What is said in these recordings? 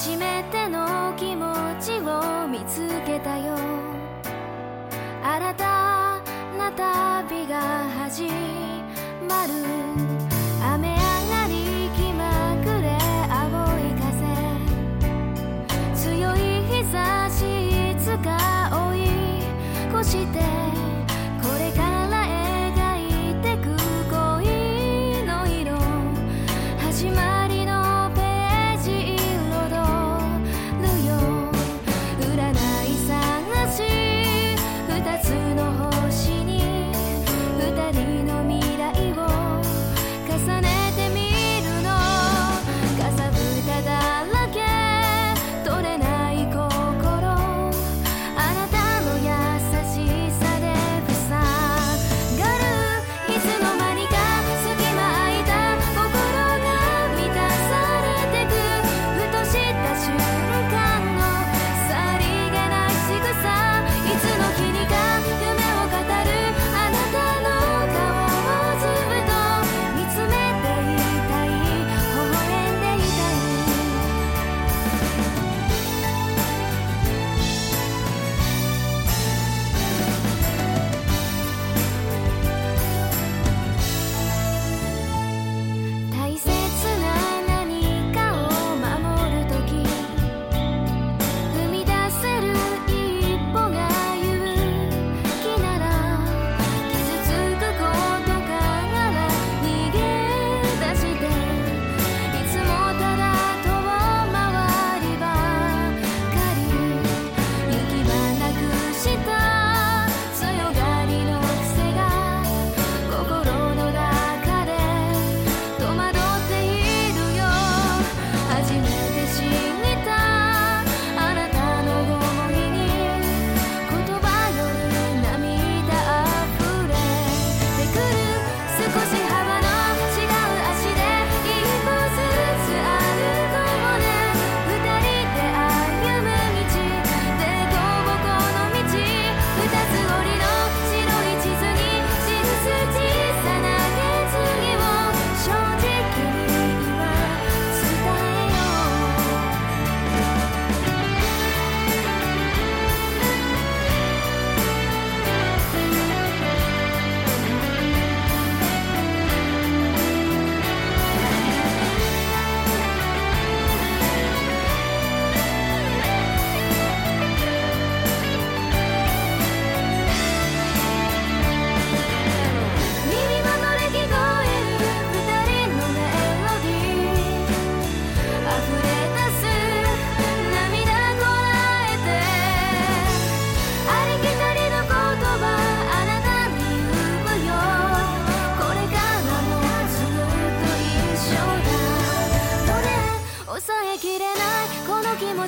初めての気持ちを見つけたよ。新たな旅が始まる。雨上がり気まぐれ青い風。強い日差しいつか追い越して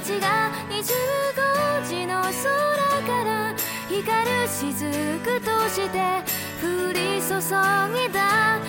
ちが25時の空から光る雫として降り注ぎだ